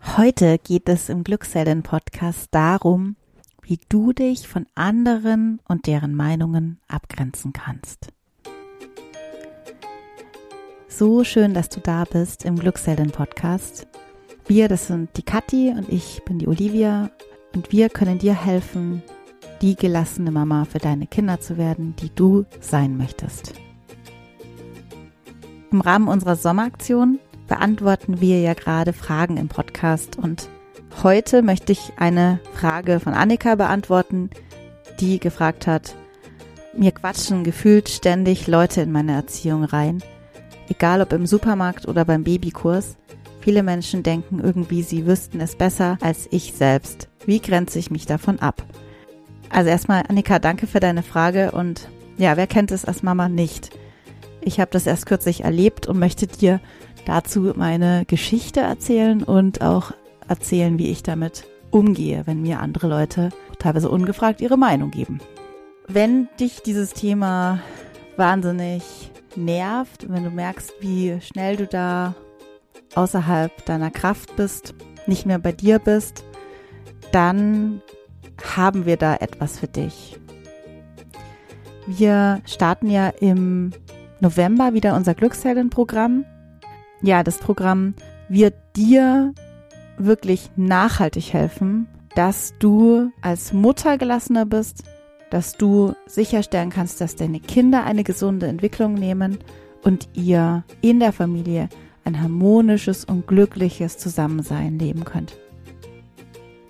Heute geht es im Glückselden Podcast darum, wie du dich von anderen und deren Meinungen abgrenzen kannst. So schön, dass du da bist im Glückselden Podcast. Wir, das sind die Kathi und ich bin die Olivia und wir können dir helfen, die gelassene Mama für deine Kinder zu werden, die du sein möchtest. Im Rahmen unserer Sommeraktion beantworten wir ja gerade Fragen im Podcast und heute möchte ich eine Frage von Annika beantworten, die gefragt hat, mir quatschen gefühlt ständig Leute in meine Erziehung rein, egal ob im Supermarkt oder beim Babykurs. Viele Menschen denken irgendwie, sie wüssten es besser als ich selbst. Wie grenze ich mich davon ab? Also erstmal, Annika, danke für deine Frage und ja, wer kennt es als Mama nicht? Ich habe das erst kürzlich erlebt und möchte dir dazu meine Geschichte erzählen und auch erzählen, wie ich damit umgehe, wenn mir andere Leute teilweise ungefragt ihre Meinung geben. Wenn dich dieses Thema wahnsinnig nervt, wenn du merkst, wie schnell du da außerhalb deiner Kraft bist, nicht mehr bei dir bist, dann haben wir da etwas für dich. Wir starten ja im November wieder unser Glücksheldenprogramm ja, das Programm wird dir wirklich nachhaltig helfen, dass du als Mutter gelassener bist, dass du sicherstellen kannst, dass deine Kinder eine gesunde Entwicklung nehmen und ihr in der Familie ein harmonisches und glückliches Zusammensein leben könnt.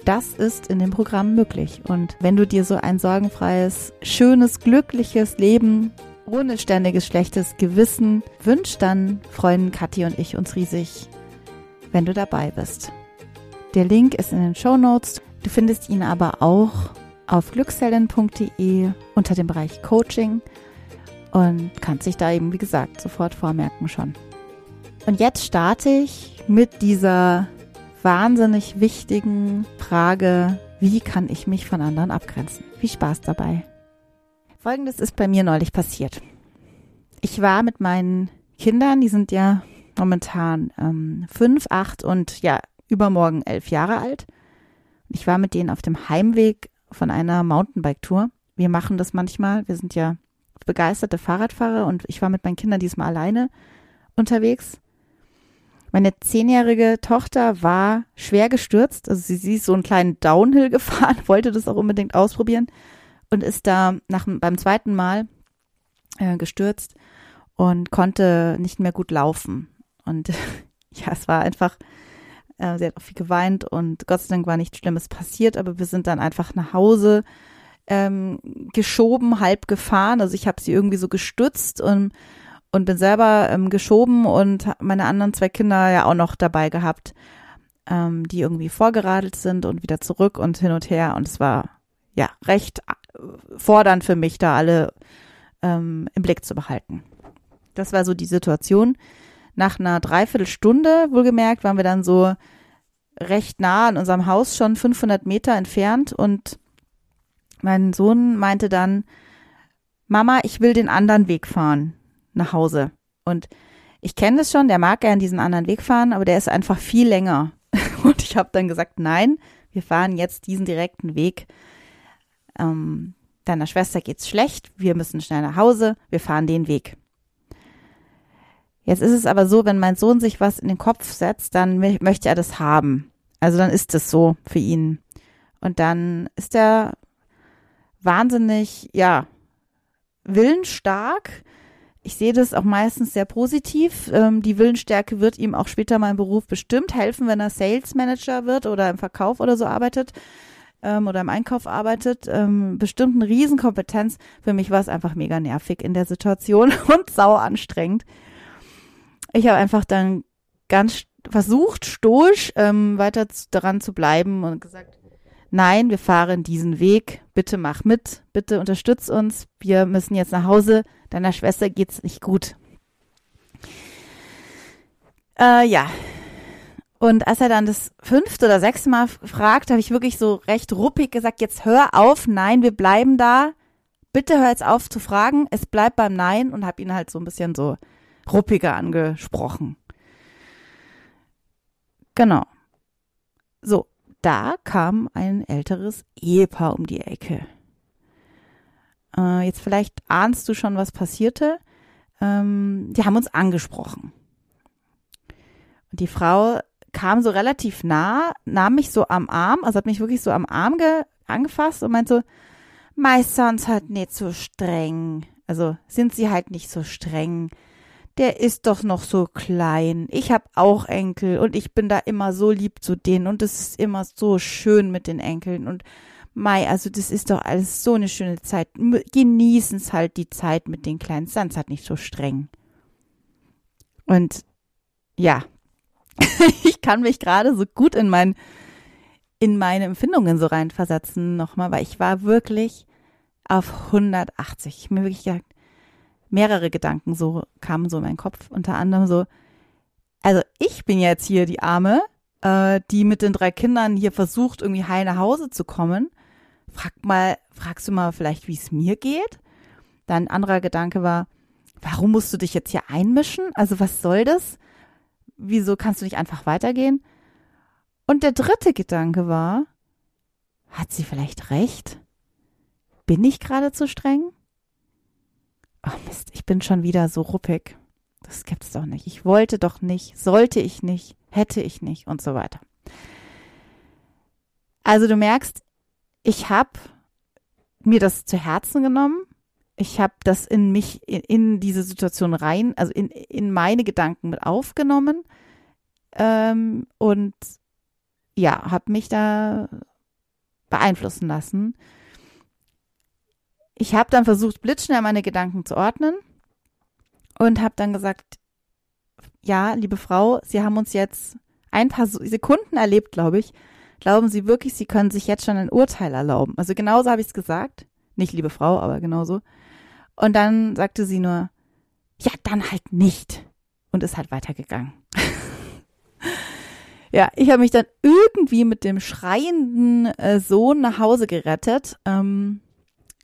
Das ist in dem Programm möglich. Und wenn du dir so ein sorgenfreies, schönes, glückliches Leben ohne ständiges schlechtes Gewissen wünscht, dann freuen Kathi und ich uns riesig, wenn du dabei bist. Der Link ist in den Show Notes. Du findest ihn aber auch auf glückshelden.de unter dem Bereich Coaching und kannst dich da eben, wie gesagt, sofort vormerken schon. Und jetzt starte ich mit dieser wahnsinnig wichtigen Frage, wie kann ich mich von anderen abgrenzen? Viel Spaß dabei. Folgendes ist bei mir neulich passiert. Ich war mit meinen Kindern, die sind ja momentan ähm, fünf, acht und ja, übermorgen elf Jahre alt. Ich war mit denen auf dem Heimweg von einer Mountainbike-Tour. Wir machen das manchmal. Wir sind ja begeisterte Fahrradfahrer und ich war mit meinen Kindern diesmal alleine unterwegs. Meine zehnjährige Tochter war schwer gestürzt. Also sie, sie ist so einen kleinen Downhill gefahren, wollte das auch unbedingt ausprobieren und ist da nach, beim zweiten Mal äh, gestürzt und konnte nicht mehr gut laufen. Und ja, es war einfach, äh, sie hat auch viel geweint und Gott sei Dank war nichts Schlimmes passiert, aber wir sind dann einfach nach Hause ähm, geschoben, halb gefahren. Also ich habe sie irgendwie so gestützt und und bin selber ähm, geschoben und meine anderen zwei Kinder ja auch noch dabei gehabt, ähm, die irgendwie vorgeradelt sind und wieder zurück und hin und her. Und es war ja recht fordernd für mich, da alle ähm, im Blick zu behalten. Das war so die Situation. Nach einer Dreiviertelstunde, wohlgemerkt, waren wir dann so recht nah an unserem Haus, schon 500 Meter entfernt und mein Sohn meinte dann, Mama, ich will den anderen Weg fahren nach Hause. Und ich kenne das schon, der mag gern diesen anderen Weg fahren, aber der ist einfach viel länger. Und ich habe dann gesagt, nein, wir fahren jetzt diesen direkten Weg ähm, deiner Schwester geht's schlecht, wir müssen schnell nach Hause, wir fahren den Weg. Jetzt ist es aber so, wenn mein Sohn sich was in den Kopf setzt, dann möchte er das haben. Also dann ist es so für ihn. Und dann ist er wahnsinnig, ja, willensstark. Ich sehe das auch meistens sehr positiv. Ähm, die Willensstärke wird ihm auch später mal im Beruf bestimmt helfen, wenn er Sales Manager wird oder im Verkauf oder so arbeitet ähm, oder im Einkauf arbeitet, ähm, bestimmt eine Riesenkompetenz. Für mich war es einfach mega nervig in der Situation und sau anstrengend. Ich habe einfach dann ganz versucht, stoisch ähm, weiter daran zu bleiben und gesagt, nein, wir fahren diesen Weg, bitte mach mit, bitte unterstütz uns, wir müssen jetzt nach Hause, deiner Schwester geht's nicht gut. Äh, ja, und als er dann das fünfte oder sechste Mal fragt, habe ich wirklich so recht ruppig gesagt, jetzt hör auf, nein, wir bleiben da. Bitte hör jetzt auf zu fragen, es bleibt beim Nein und habe ihn halt so ein bisschen so ruppiger angesprochen. Genau. So, da kam ein älteres Ehepaar um die Ecke. Äh, jetzt vielleicht ahnst du schon, was passierte. Ähm, die haben uns angesprochen. Und die Frau kam so relativ nah, nahm mich so am Arm, also hat mich wirklich so am Arm angefasst und meinte so, Meister uns halt nicht so streng. Also sind sie halt nicht so streng. Der ist doch noch so klein. Ich hab auch Enkel und ich bin da immer so lieb zu denen und es ist immer so schön mit den Enkeln und Mai, also das ist doch alles so eine schöne Zeit. Genießen es halt die Zeit mit den Kleinen, sonst halt nicht so streng. Und ja, kann mich gerade so gut in mein, in meine Empfindungen so reinversetzen nochmal, weil ich war wirklich auf 180. Ich mir wirklich gesagt, mehrere Gedanken so kamen so in meinen Kopf. Unter anderem so, also ich bin jetzt hier die Arme, äh, die mit den drei Kindern hier versucht, irgendwie heil nach Hause zu kommen. Frag mal, fragst du mal vielleicht, wie es mir geht? Dann ein anderer Gedanke war, warum musst du dich jetzt hier einmischen? Also was soll das? Wieso kannst du nicht einfach weitergehen? Und der dritte Gedanke war, hat sie vielleicht recht? Bin ich gerade zu streng? Oh Mist, ich bin schon wieder so ruppig. Das gibt's doch nicht. Ich wollte doch nicht, sollte ich nicht, hätte ich nicht und so weiter. Also du merkst, ich habe mir das zu Herzen genommen ich habe das in mich, in, in, diese Situation rein, also in, in meine Gedanken mit aufgenommen ähm, und ja, habe mich da beeinflussen lassen. Ich habe dann versucht, blitzschnell meine Gedanken zu ordnen und habe dann gesagt, ja, liebe Frau, Sie haben uns jetzt ein paar Sekunden erlebt, glaube ich. Glauben Sie wirklich, Sie können sich jetzt schon ein Urteil erlauben? Also genauso habe ich es gesagt. Nicht liebe Frau, aber genauso. Und dann sagte sie nur, ja, dann halt nicht. Und ist halt weitergegangen. ja, ich habe mich dann irgendwie mit dem schreienden äh, Sohn nach Hause gerettet. Ähm,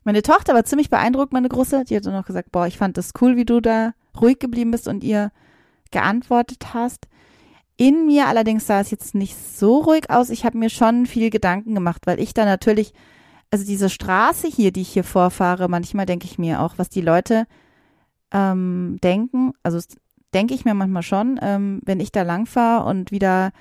meine Tochter war ziemlich beeindruckt, meine Große. Die hat dann noch gesagt, boah, ich fand das cool, wie du da ruhig geblieben bist und ihr geantwortet hast. In mir allerdings sah es jetzt nicht so ruhig aus. Ich habe mir schon viel Gedanken gemacht, weil ich da natürlich also diese Straße hier, die ich hier vorfahre, manchmal denke ich mir auch, was die Leute ähm, denken. Also denke ich mir manchmal schon, ähm, wenn ich da lang fahre und wieder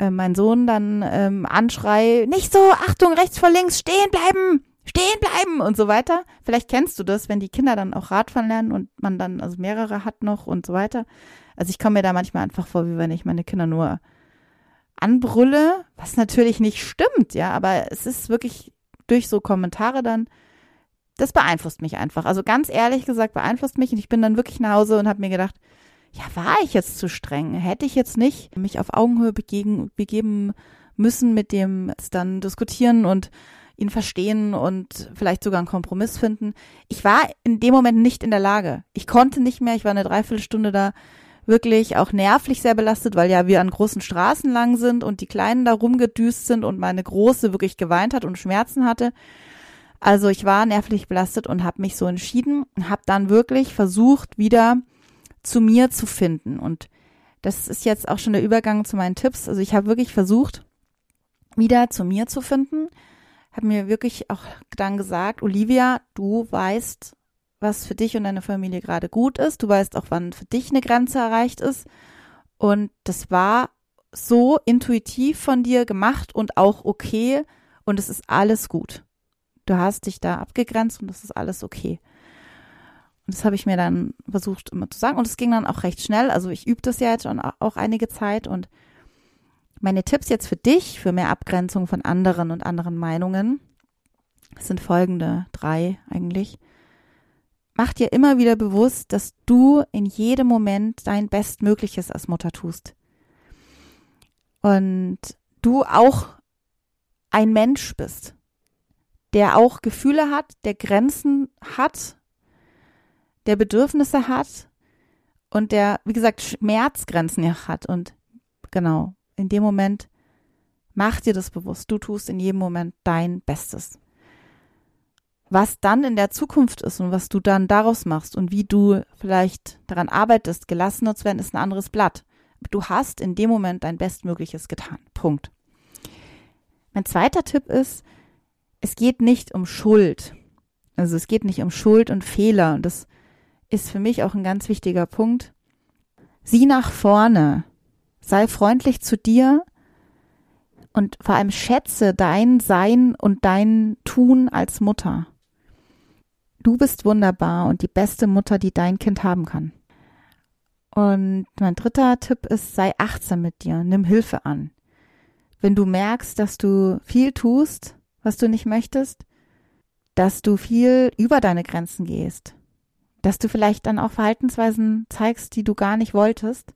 äh, mein Sohn dann ähm, anschrei, nicht so, Achtung, rechts vor links, stehen bleiben, stehen bleiben und so weiter. Vielleicht kennst du das, wenn die Kinder dann auch Radfahren lernen und man dann also mehrere hat noch und so weiter. Also ich komme mir da manchmal einfach vor, wie wenn ich meine Kinder nur anbrülle, was natürlich nicht stimmt, ja, aber es ist wirklich durch so Kommentare dann, das beeinflusst mich einfach. Also ganz ehrlich gesagt, beeinflusst mich. Und ich bin dann wirklich nach Hause und habe mir gedacht, ja, war ich jetzt zu streng? Hätte ich jetzt nicht mich auf Augenhöhe begegen, begeben müssen mit dem dann diskutieren und ihn verstehen und vielleicht sogar einen Kompromiss finden. Ich war in dem Moment nicht in der Lage. Ich konnte nicht mehr. Ich war eine Dreiviertelstunde da wirklich auch nervlich sehr belastet, weil ja wir an großen Straßen lang sind und die Kleinen da rumgedüst sind und meine Große wirklich geweint hat und Schmerzen hatte. Also ich war nervlich belastet und habe mich so entschieden und habe dann wirklich versucht, wieder zu mir zu finden. Und das ist jetzt auch schon der Übergang zu meinen Tipps. Also ich habe wirklich versucht, wieder zu mir zu finden. Habe mir wirklich auch dann gesagt, Olivia, du weißt, was für dich und deine Familie gerade gut ist. Du weißt auch, wann für dich eine Grenze erreicht ist. Und das war so intuitiv von dir gemacht und auch okay. Und es ist alles gut. Du hast dich da abgegrenzt und das ist alles okay. Und das habe ich mir dann versucht immer zu sagen. Und es ging dann auch recht schnell. Also ich übe das ja jetzt schon auch einige Zeit. Und meine Tipps jetzt für dich, für mehr Abgrenzung von anderen und anderen Meinungen, sind folgende drei eigentlich mach dir immer wieder bewusst, dass du in jedem Moment dein Bestmögliches als Mutter tust. Und du auch ein Mensch bist, der auch Gefühle hat, der Grenzen hat, der Bedürfnisse hat und der, wie gesagt, Schmerzgrenzen hat. Und genau, in dem Moment mach dir das bewusst. Du tust in jedem Moment dein Bestes was dann in der Zukunft ist und was du dann daraus machst und wie du vielleicht daran arbeitest, gelassener zu werden, ist ein anderes Blatt. Du hast in dem Moment dein Bestmögliches getan. Punkt. Mein zweiter Tipp ist, es geht nicht um Schuld. Also es geht nicht um Schuld und Fehler. Und das ist für mich auch ein ganz wichtiger Punkt. Sieh nach vorne. Sei freundlich zu dir und vor allem schätze dein Sein und dein Tun als Mutter. Du bist wunderbar und die beste Mutter, die dein Kind haben kann. Und mein dritter Tipp ist, sei achtsam mit dir, nimm Hilfe an. Wenn du merkst, dass du viel tust, was du nicht möchtest, dass du viel über deine Grenzen gehst, dass du vielleicht dann auch Verhaltensweisen zeigst, die du gar nicht wolltest,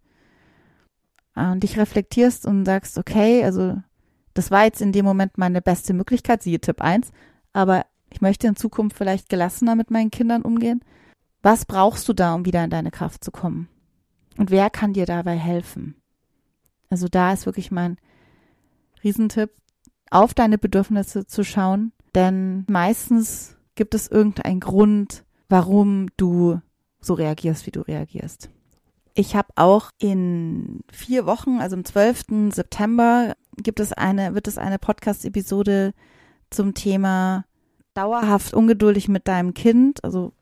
und dich reflektierst und sagst, okay, also das war jetzt in dem Moment meine beste Möglichkeit, siehe Tipp 1, aber ich möchte in Zukunft vielleicht gelassener mit meinen Kindern umgehen. Was brauchst du da, um wieder in deine Kraft zu kommen? Und wer kann dir dabei helfen? Also da ist wirklich mein Riesentipp, auf deine Bedürfnisse zu schauen, denn meistens gibt es irgendeinen Grund, warum du so reagierst, wie du reagierst. Ich habe auch in vier Wochen, also am 12. September, gibt es eine, wird es eine Podcast-Episode zum Thema dauerhaft ungeduldig mit deinem Kind. Also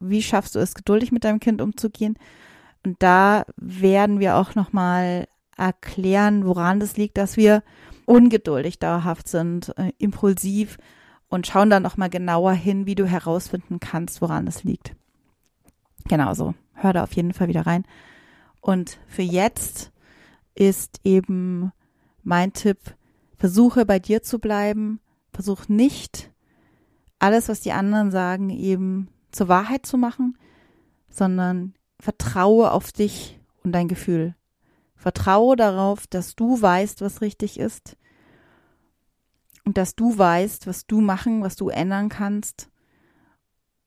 wie schaffst du es, geduldig mit deinem Kind umzugehen? Und da werden wir auch nochmal erklären, woran das liegt, dass wir ungeduldig dauerhaft sind, äh, impulsiv und schauen dann nochmal genauer hin, wie du herausfinden kannst, woran es liegt. Genauso. Hör da auf jeden Fall wieder rein. Und für jetzt ist eben mein Tipp, versuche bei dir zu bleiben, versuch nicht alles, was die anderen sagen, eben zur Wahrheit zu machen, sondern vertraue auf dich und dein Gefühl. Vertraue darauf, dass du weißt, was richtig ist und dass du weißt, was du machen, was du ändern kannst,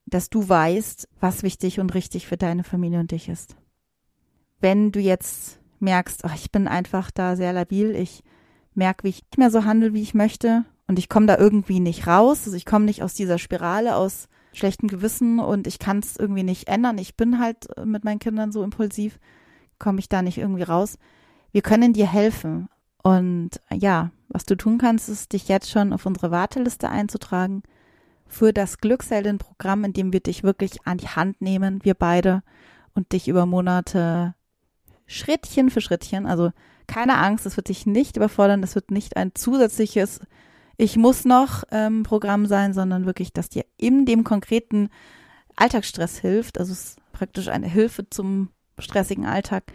dass du weißt, was wichtig und richtig für deine Familie und dich ist wenn du jetzt merkst, oh, ich bin einfach da sehr labil, ich merke, wie ich nicht mehr so handle, wie ich möchte und ich komme da irgendwie nicht raus, also ich komme nicht aus dieser Spirale aus schlechtem Gewissen und ich kann es irgendwie nicht ändern. Ich bin halt äh, mit meinen Kindern so impulsiv, komme ich da nicht irgendwie raus. Wir können dir helfen. Und ja, was du tun kannst, ist, dich jetzt schon auf unsere Warteliste einzutragen für das Glücksheldin-Programm, in dem wir dich wirklich an die Hand nehmen, wir beide, und dich über Monate Schrittchen für Schrittchen. Also keine Angst, es wird dich nicht überfordern, es wird nicht ein zusätzliches Ich muss noch ähm, Programm sein, sondern wirklich, dass dir in dem konkreten Alltagsstress hilft. Also es ist praktisch eine Hilfe zum stressigen Alltag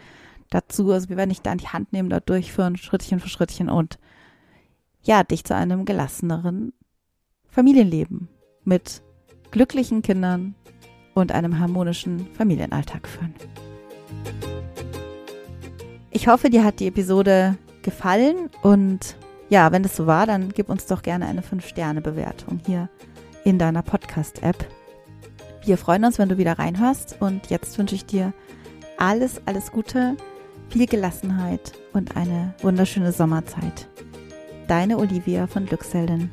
dazu. Also wir werden dich da an die Hand nehmen, da durchführen, Schrittchen für Schrittchen und ja, dich zu einem gelasseneren Familienleben mit glücklichen Kindern und einem harmonischen Familienalltag führen. Ich hoffe, dir hat die Episode gefallen und ja, wenn es so war, dann gib uns doch gerne eine 5-Sterne-Bewertung hier in deiner Podcast-App. Wir freuen uns, wenn du wieder reinhörst und jetzt wünsche ich dir alles, alles Gute, viel Gelassenheit und eine wunderschöne Sommerzeit. Deine Olivia von Glückselden.